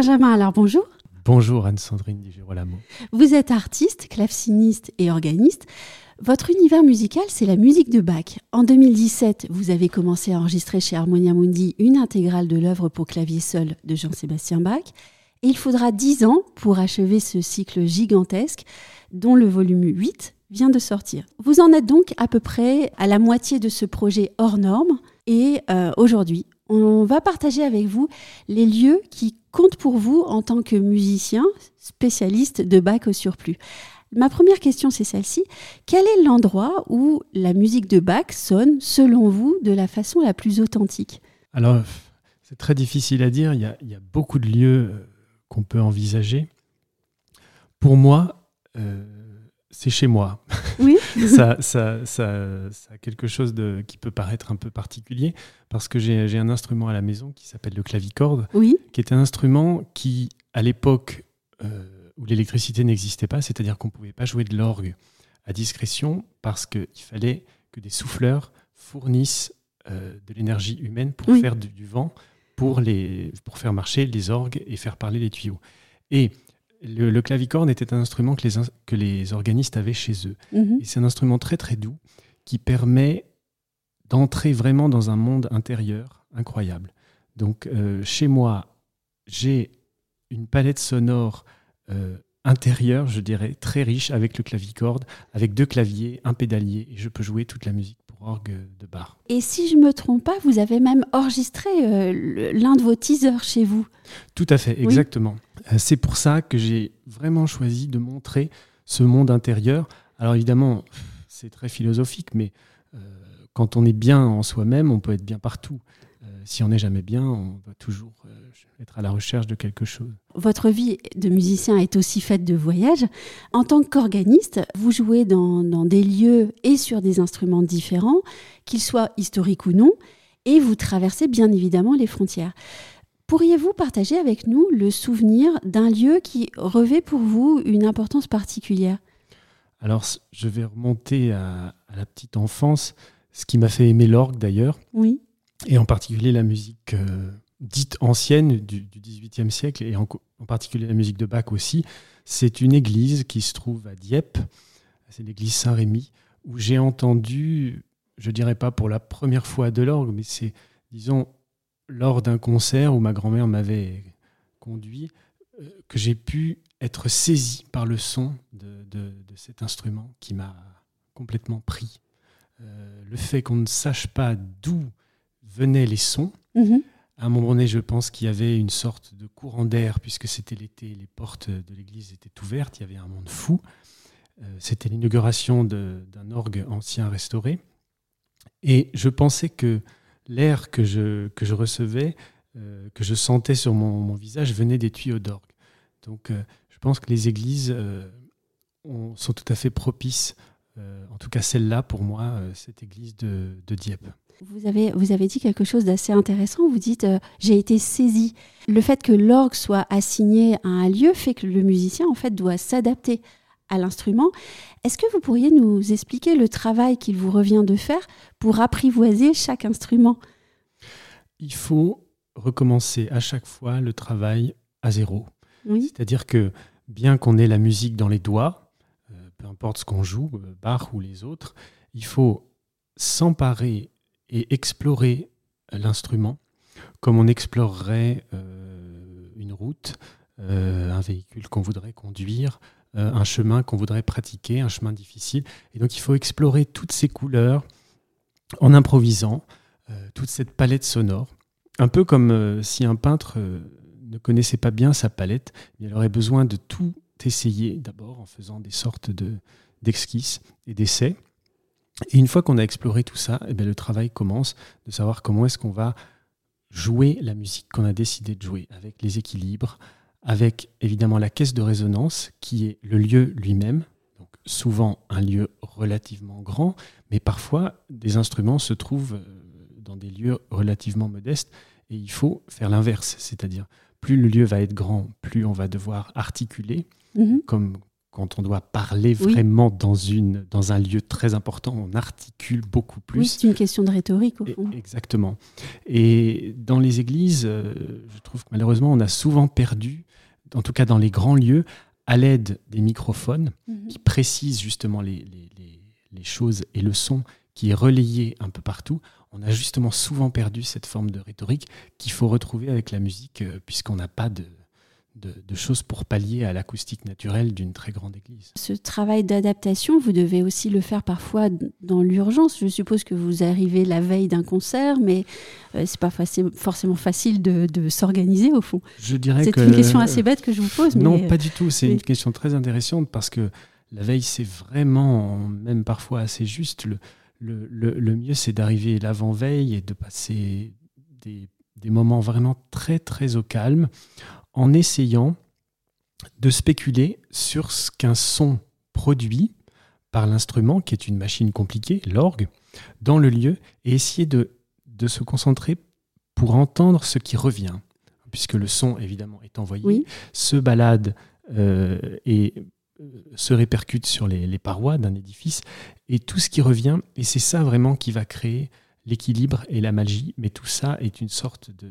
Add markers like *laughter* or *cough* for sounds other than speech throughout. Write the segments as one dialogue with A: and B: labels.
A: Benjamin alors bonjour.
B: Bonjour Anne-Sandrine Di Girolamo.
A: Vous êtes artiste, claveciniste et organiste. Votre univers musical, c'est la musique de Bach. En 2017, vous avez commencé à enregistrer chez Harmonia Mundi une intégrale de l'œuvre pour clavier seul de Jean-Sébastien Bach. Et il faudra dix ans pour achever ce cycle gigantesque, dont le volume 8 vient de sortir. Vous en êtes donc à peu près à la moitié de ce projet hors norme. Et euh, aujourd'hui, on va partager avec vous les lieux qui comptent pour vous en tant que musicien spécialiste de Bach au surplus. Ma première question, c'est celle-ci. Quel est l'endroit où la musique de Bach sonne, selon vous, de la façon la plus authentique?
B: Alors, c'est très difficile à dire. Il y a, beaucoup de lieux euh, qu'on peut envisager. Pour moi, euh, c'est chez moi.
A: Oui. *laughs*
B: ça, ça, ça, a quelque chose de, qui peut paraître un peu particulier parce que j'ai un instrument à la maison qui s'appelle le clavicorde,
A: oui.
B: qui est un instrument qui, à l'époque euh, où l'électricité n'existait pas, c'est-à-dire qu'on ne pouvait pas jouer de l'orgue à discrétion parce qu'il fallait que des souffleurs fournissent euh, de l'énergie humaine pour faire du, vent, pour, les, pour faire marcher les orgues et faire parler les tuyaux. Et le, clavicorde était un instrument que les, que les organistes avaient chez eux.
A: Mhm.
B: Et c'est un instrument très très doux qui permet d'entrer vraiment dans un monde intérieur incroyable. Donc euh, chez moi, j'ai une palette sonore euh, intérieure, je dirais, très riche avec le clavicorde, avec deux claviers, un pédalier, et je peux jouer toute la musique pour orgue de bar.
A: Et si je me trompe pas, vous avez même enregistré euh, l'un de vos teasers chez vous.
B: Tout à fait, exactement. C'est pour ça que j'ai vraiment choisi de montrer ce monde intérieur. Alors évidemment, c'est très philosophique, mais euh, quand on est bien en soi-même, on peut être bien partout. Euh, si on n'est jamais bien, on va toujours être à la recherche de quelque chose.
A: Votre vie de musicien est aussi faite de voyages. En tant qu'organiste, vous jouez dans, des lieux et sur des instruments différents, qu'ils soient historiques ou non, et vous traversez bien évidemment les frontières. Pourriez-vous partager avec nous le souvenir d'un lieu qui revêt pour vous une importance particulière?
B: Alors, je vais remonter à, la petite enfance, ce qui m'a fait aimer l'orgue d'ailleurs.
A: Oui.
B: Et en particulier la musique euh, dite ancienne du, XVIIIe siècle, et en, particulier la musique de Bach aussi. C'est une église qui se trouve à Dieppe, c'est l'église Saint-Rémy, où j'ai entendu, je dirais pas pour la première fois de l'orgue, mais c'est, disons, lors d'un concert où ma grand-mère m'avait conduit, euh, que j'ai pu être saisi par le son de, cet instrument qui m'a complètement pris. Euh, le fait qu'on ne sache pas d'où venaient les sons,
A: mhm.
B: à un moment donné, je pense qu'il y avait une sorte de courant d'air, puisque c'était l'été, les portes de l'église étaient ouvertes, il y avait un monde fou. Euh, c'était l'inauguration d'un orgue ancien restauré. Et je pensais que l'air que je, que je recevais, euh, que je sentais sur mon, visage, venait des tuyaux d'orgue. Donc euh, je pense que les églises euh, sont tout à fait propices, en tout cas celle-là pour moi, cette église de, de, Dieppe.
A: Vous avez, vous avez dit quelque chose d'assez intéressant. Vous dites j'ai été saisi. Le fait que l'orgue soit assigné à un lieu fait que le musicien en fait doit s'adapter à l'instrument. Est-ce que vous pourriez nous expliquer le travail qu'il vous revient de faire pour apprivoiser chaque instrument?
B: Il faut recommencer à chaque fois le travail à zéro. C'est-à-dire que bien qu'on ait la musique dans les doigts, euh, peu importe ce qu'on joue, euh, Bach ou les autres, il faut s'emparer et explorer l'instrument comme on explorerait euh, une route, un véhicule qu'on voudrait conduire, euh, un chemin qu'on voudrait pratiquer, un chemin difficile. Et donc il faut explorer toutes ces couleurs en improvisant, euh, toute cette palette sonore. Un peu comme euh, si un peintre ne connaissait pas bien sa palette, il aurait besoin de tout essayer d'abord en faisant des sortes de, et d'essais. Et une fois qu'on a exploré tout ça, eh bien, le travail commence de savoir comment est-ce qu'on va jouer la musique qu'on a décidé de jouer, avec les équilibres, avec évidemment la caisse de résonance qui est le lieu lui-même, donc souvent un lieu relativement grand, mais parfois des instruments se trouvent euh, dans des lieux relativement modestes et il faut faire l'inverse, c'est-à-dire plus le lieu va être grand, plus on va devoir articuler,
A: mhm.
B: comme quand on doit parler vraiment dans, une, dans un lieu très important, on articule beaucoup plus. Oui,
A: c'est une question de rhétorique au fond.
B: exactement. Et dans les églises, euh, je trouve que malheureusement, on a souvent perdu, en tout cas dans les grands lieux, à l'aide des microphones mhm. qui précisent justement les, les, les, choses et le son qui est relayé un peu partout. On a justement souvent perdu cette forme de rhétorique qu'il faut retrouver avec la musique, euh, puisqu'on n'a pas de, de, choses pour pallier à l'acoustique naturelle d'une très grande église.
A: Ce travail d'adaptation, vous devez aussi le faire parfois dans l'urgence. Je suppose que vous arrivez la veille d'un concert, mais euh, c'est pas forcément facile de, s'organiser au fond.
B: Je dirais
A: c'est une question assez bête que je vous pose.
B: Non, pas du tout. C'est une question très intéressante parce que la veille, c'est vraiment, même parfois assez juste. Le, le, mieux, c'est d'arriver l'avant-veille et de passer des, des moments vraiment très, très au calme en essayant de spéculer sur ce qu'un son produit par l'instrument, qui est une machine compliquée, l'orgue, dans le lieu, et essayer de, de, se concentrer pour entendre ce qui revient, puisque le son, évidemment, est envoyé, se balade euh, et euh, se répercute sur les, les parois d'un édifice, et tout ce qui revient, et c'est ça vraiment qui va créer l'équilibre et la magie, mais tout ça est une sorte de,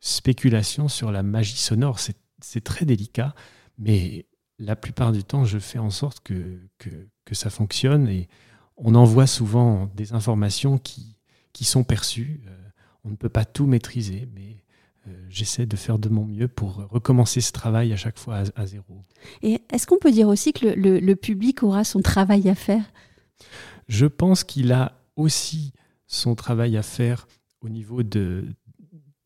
B: spéculation sur la magie sonore. C'est très délicat, mais la plupart du temps, je fais en sorte que, que, ça fonctionne et on envoie souvent des informations qui, qui sont perçues. Euh, on ne peut pas tout maîtriser, mais euh, j'essaie de faire de mon mieux pour recommencer ce travail à chaque fois à, zéro.
A: Et est-ce qu'on peut dire aussi que le, le public aura son travail à faire?
B: Je pense qu'il a aussi son travail à faire au niveau de,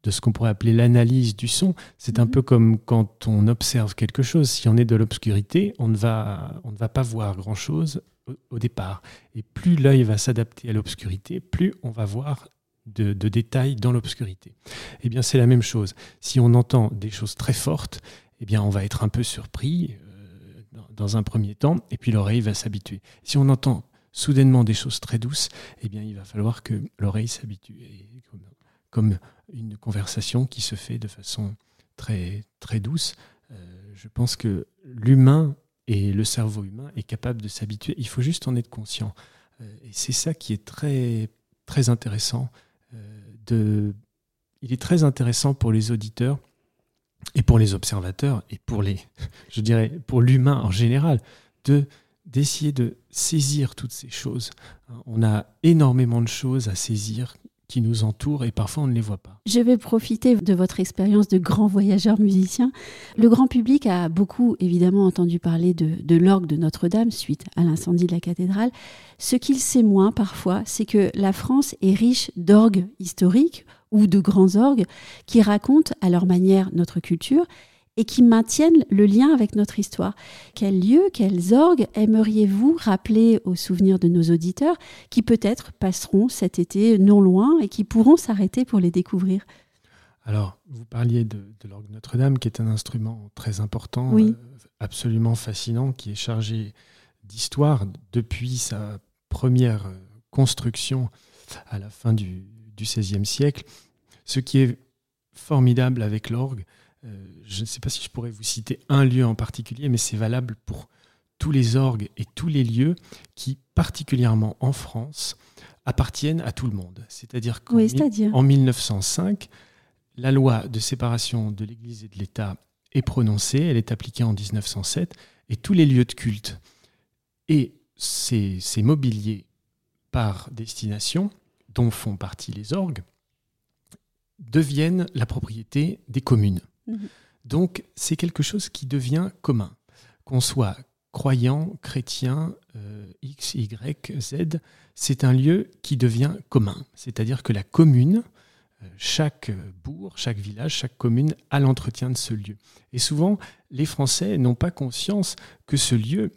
B: de ce qu'on pourrait appeler l'analyse du son. C'est un mhm. peu comme quand on observe quelque chose. Si on est de l'obscurité, on, ne va, on ne va pas voir grand-chose au, départ. Et plus l'œil va s'adapter à l'obscurité, plus on va voir de, détails dans l'obscurité. Eh bien, c'est la même chose. Si on entend des choses très fortes, eh bien, on va être un peu surpris euh, dans, un premier temps, et puis l'oreille va s'habituer. Si on entend soudainement des choses très douces, eh bien, il va falloir que l'oreille s'habitue. Comme une conversation qui se fait de façon très, très douce. Euh, je pense que l'humain et le cerveau humain est capable de s'habituer. Il faut juste en être conscient. Euh, et c'est ça qui est très, très intéressant. Euh, de... Il est très intéressant pour les auditeurs et pour les observateurs et pour les, *laughs* je dirais, pour l'humain en général, de d'essayer de saisir toutes ces choses. On a énormément de choses à saisir qui nous entourent et parfois on ne les voit pas.
A: Je vais profiter de votre expérience de grand voyageur musicien. Le grand public a beaucoup évidemment entendu parler de, de l'orgue de Notre-Dame suite à l'incendie de la cathédrale. Ce qu'il sait moins parfois, c'est que la France est riche d'orgues historiques ou de grands orgues qui racontent à leur manière notre culture et qui maintiennent le lien avec notre histoire. Quels lieux, quels orgues aimeriez-vous rappeler aux souvenirs de nos auditeurs qui peut-être passeront cet été non loin et qui pourront s'arrêter pour les découvrir?
B: Alors, vous parliez de, l'orgue Notre-Dame, qui est un instrument très important, euh, absolument fascinant, qui est chargé d'histoire depuis sa première euh, construction à la fin du XVIe siècle. Ce qui est formidable avec l'orgue, je ne sais pas si je pourrais vous citer un lieu en particulier, mais c'est valable pour tous les orgues et tous les lieux qui, particulièrement en France, appartiennent à tout le monde. C'est-à-dire qu'en 1905, la loi de séparation de l'Église et de l'État est prononcée, elle est appliquée en 1907, et tous les lieux de culte et ces, ces mobiliers par destination, dont font partie les orgues, deviennent la propriété des communes. Mhm. Donc c'est quelque chose qui devient commun. Qu'on soit croyant, chrétien, euh, X, Y, Z, c'est un lieu qui devient commun. C'est-à-dire que la commune, euh, chaque bourg, chaque village, chaque commune a l'entretien de ce lieu. Et souvent, les Français n'ont pas conscience que ce lieu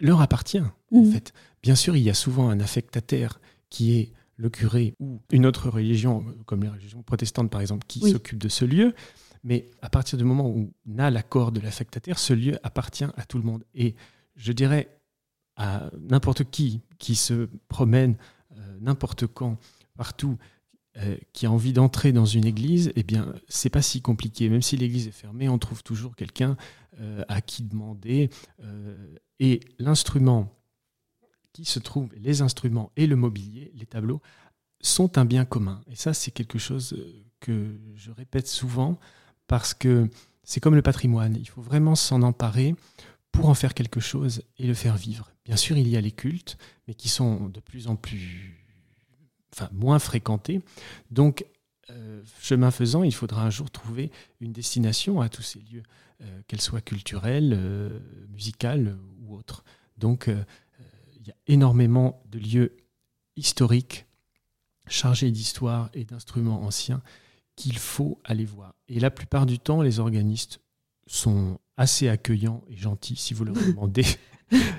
B: leur appartient. En mhm. fait, bien sûr, il y a souvent un affectataire qui est le curé ou une autre religion, comme les religions protestantes par exemple, qui s'occupe de ce lieu. Mais à partir du moment où on a l'accord de l'affectataire, ce lieu appartient à tout le monde. Et je dirais à n'importe qui qui se promène euh, n'importe quand, partout, euh, qui a envie d'entrer dans une église, eh bien, c'est pas si compliqué. Même si l'église est fermée, on trouve toujours quelqu'un euh, à qui demander. Et l'instrument qui se trouve, les instruments et le mobilier, les tableaux, sont un bien commun. Et ça, c'est quelque chose que je répète souvent parce que c'est comme le patrimoine. Il faut vraiment s'en emparer pour en faire quelque chose et le faire vivre. Bien sûr, il y a les cultes, mais qui sont de plus en plus moins fréquentés. Donc, euh, chemin faisant, il faudra un jour trouver une destination à tous ces lieux, euh, qu'elles soient culturelles, euh, musicales ou autres. Donc, il y a énormément de lieux historiques chargés d'histoire et d'instruments anciens qu'il faut aller voir. Et la plupart du temps, les organistes sont assez accueillants et gentils si vous leur *laughs* demandez.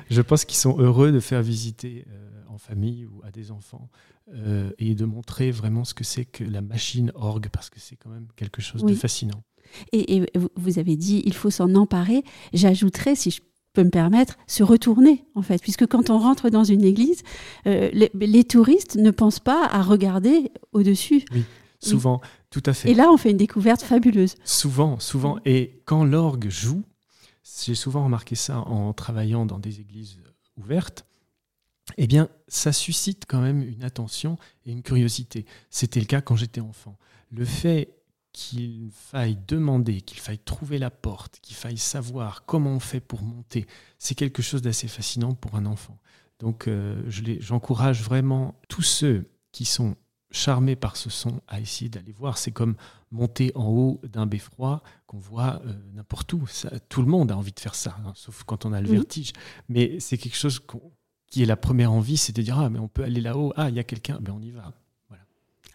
B: Je pense qu'ils sont heureux de faire visiter en famille ou à des enfants euh, et de montrer vraiment ce que c'est que la machine orgue, parce que c'est quand même quelque chose de fascinant.
A: Et, vous avez dit, il faut s'en emparer. J'ajouterais, si je peux me permettre, se retourner, en fait, puisque quand on rentre dans une église, euh, les, touristes ne pensent pas à regarder au-dessus.
B: Oui, souvent, tout à fait.
A: Et là, on fait une découverte fabuleuse.
B: Souvent, souvent. Et quand l'orgue joue, j'ai souvent remarqué ça en travaillant dans des églises ouvertes, eh bien, ça suscite quand même une attention et une curiosité. C'était le cas quand j'étais enfant. Le fait qu'il faille demander, qu'il faille trouver la porte, qu'il faille savoir comment on fait pour monter, c'est quelque chose d'assez fascinant pour un enfant. Donc, euh, j'encourage vraiment tous ceux qui sont charmés par ce son à essayer d'aller voir. C'est comme monter en haut d'un beffroi qu'on voit euh, n'importe où. tout le monde a envie de faire ça, hein, sauf quand on a le vertige. Mais c'est quelque chose qui est la première envie, c'est de dire ah mais on peut aller là-haut, ah il y a quelqu'un, ben on y va. Voilà.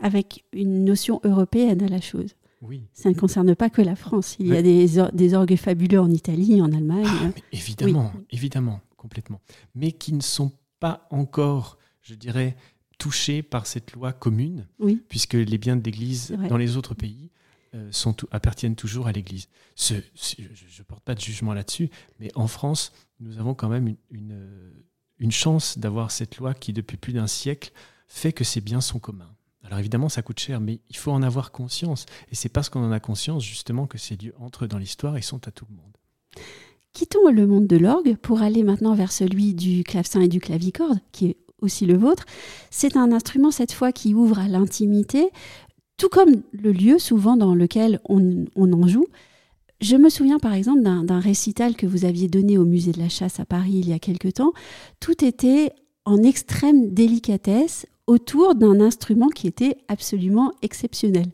A: Avec une notion européenne à la chose.
B: Oui.
A: Ça ne concerne pas que la France. Il y a des, des orgues fabuleux en Italie, en Allemagne. Ah,
B: évidemment, évidemment, complètement. Mais qui ne sont pas encore, je dirais, touchés par cette loi commune,
A: oui.
B: puisque les biens de l'Église dans les autres pays euh, sont, appartiennent toujours à l'Église. je ne porte pas de jugement là-dessus, mais en France, nous avons quand même une une chance d'avoir cette loi qui, depuis plus d'un siècle, fait que ces biens sont communs. Alors évidemment, ça coûte cher, mais il faut en avoir conscience. Et c'est parce qu'on en a conscience, justement, que ces lieux entrent dans l'histoire et sont à tout le monde.
A: Quittons le monde de l'orgue pour aller maintenant vers celui du clavecin et du clavicorde, qui est aussi le vôtre. C'est un instrument, cette fois, qui ouvre à l'intimité, tout comme le lieu souvent dans lequel on, on en joue. Je me souviens par exemple d'un récital que vous aviez donné au musée de la chasse à Paris il y a quelque temps. Tout était en extrême délicatesse autour d'un instrument qui était absolument exceptionnel.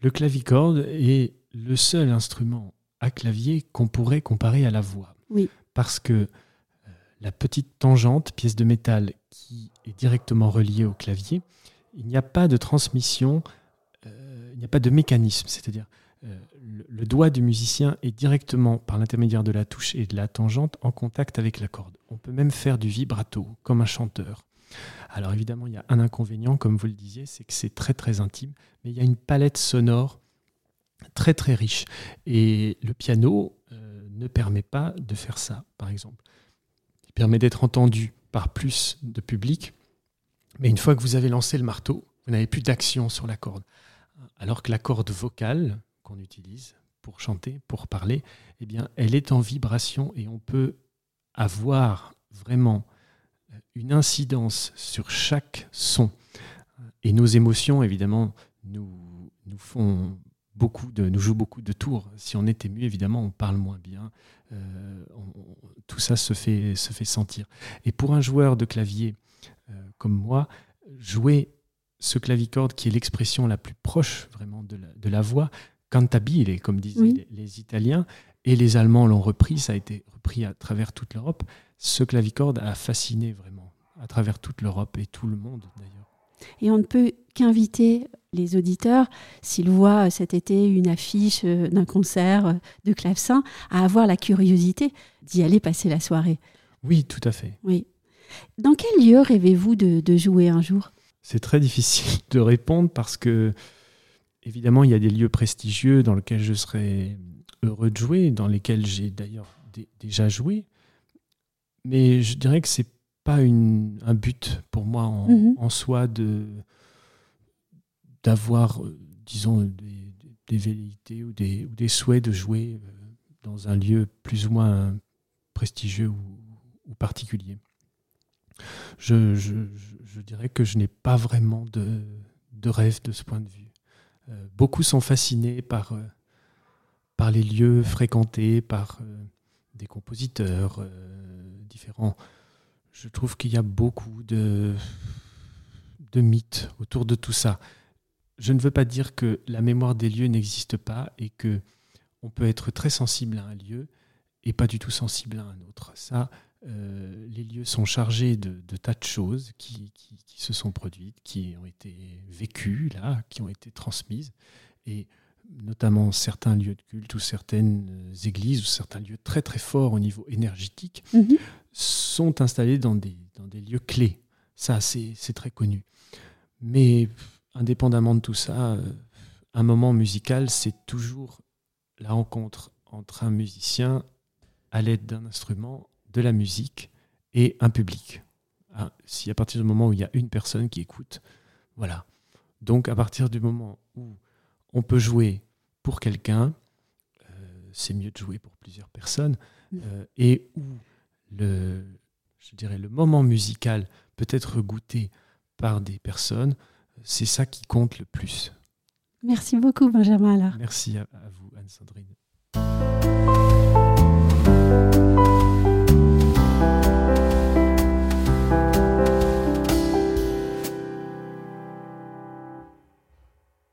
B: Le clavicorde est le seul instrument à clavier qu'on pourrait comparer à la voix.
A: Oui.
B: Parce que la petite tangente, pièce de métal qui est directement reliée au clavier, il n'y a pas de transmission, euh, il n'y a pas de mécanisme. C'est-à-dire, euh, le, doigt du musicien est directement, par l'intermédiaire de la touche et de la tangente, en contact avec la corde. On peut même faire du vibrato, comme un chanteur. Alors évidemment, il y a un inconvénient, comme vous le disiez, c'est que c'est très très intime, mais il y a une palette sonore très très riche. Et le piano euh, ne permet pas de faire ça, par exemple. Permet d'être entendu par plus de public, mais une fois que vous avez lancé le marteau, vous n'avez plus d'action sur la corde. Alors que la corde vocale, qu'on utilise pour chanter, pour parler, eh bien, elle est en vibration et on peut avoir vraiment euh, une incidence sur chaque son. Et nos émotions, évidemment, nous, nous font beaucoup de, nous jouent beaucoup de tours. Si on est ému, évidemment, on parle moins bien. Euh, tout ça se fait, se fait sentir. Et pour un joueur de clavier euh, comme moi, jouer ce clavicorde qui est l'expression la plus proche vraiment de la, de la voix, cantabile, comme disaient les, Italiens, et les Allemands l'ont repris, ça a été repris à travers toute l'Europe. Ce clavicorde a fasciné vraiment à travers toute l'Europe et tout le monde d'ailleurs.
A: Et on ne peut qu'inviter les auditeurs, s'ils voient cet été une affiche euh, d'un concert euh, de clavecin, à avoir la curiosité d'y aller passer la soirée.
B: Oui, tout à fait.
A: Oui. Dans quel lieu rêvez-vous de, de jouer un jour?
B: C'est très difficile de répondre parce que évidemment, il y a des lieux prestigieux dans lesquels je serais heureux de jouer, dans lesquels j'ai d'ailleurs déjà joué. Mais je dirais que c'est pas une, un but pour moi en, mhm. soi de, d'avoir, disons, des, des, velléités ou des, ou des, souhaits de jouer dans un lieu plus ou moins prestigieux ou, particulier. Je, je, dirais que je n'ai pas vraiment de, de, rêve de ce point de vue. beaucoup sont fascinés par, par les lieux fréquentés, par des compositeurs différents je trouve qu'il y a beaucoup de, de mythes autour de tout ça. Je ne veux pas dire que la mémoire des lieux n'existe pas et que on peut être très sensible à un lieu et pas du tout sensible à un autre. Ça, euh, les lieux sont chargés de, tas de choses qui, qui, se sont produites, qui ont été vécues là, qui ont été transmises. Et notamment certains lieux de culte ou certaines églises ou certains lieux très très forts au niveau énergétique mhm. sont installés dans des, dans des lieux clés. Ça, c'est très connu. Mais indépendamment de tout ça, euh, un moment musical, c'est toujours la rencontre entre un musicien à l'aide d'un instrument, de la musique et un public. Ah, si à partir du moment où il y a une personne qui écoute, voilà. Donc à partir du moment où on peut jouer pour quelqu'un, euh, c'est mieux de jouer pour plusieurs personnes, mm. euh, et où le, je dirais, le moment musical peut être goûté par des personnes, c'est ça qui compte le plus.
A: Merci beaucoup, Benjamin.
B: Merci à vous, Anne-Sandrine.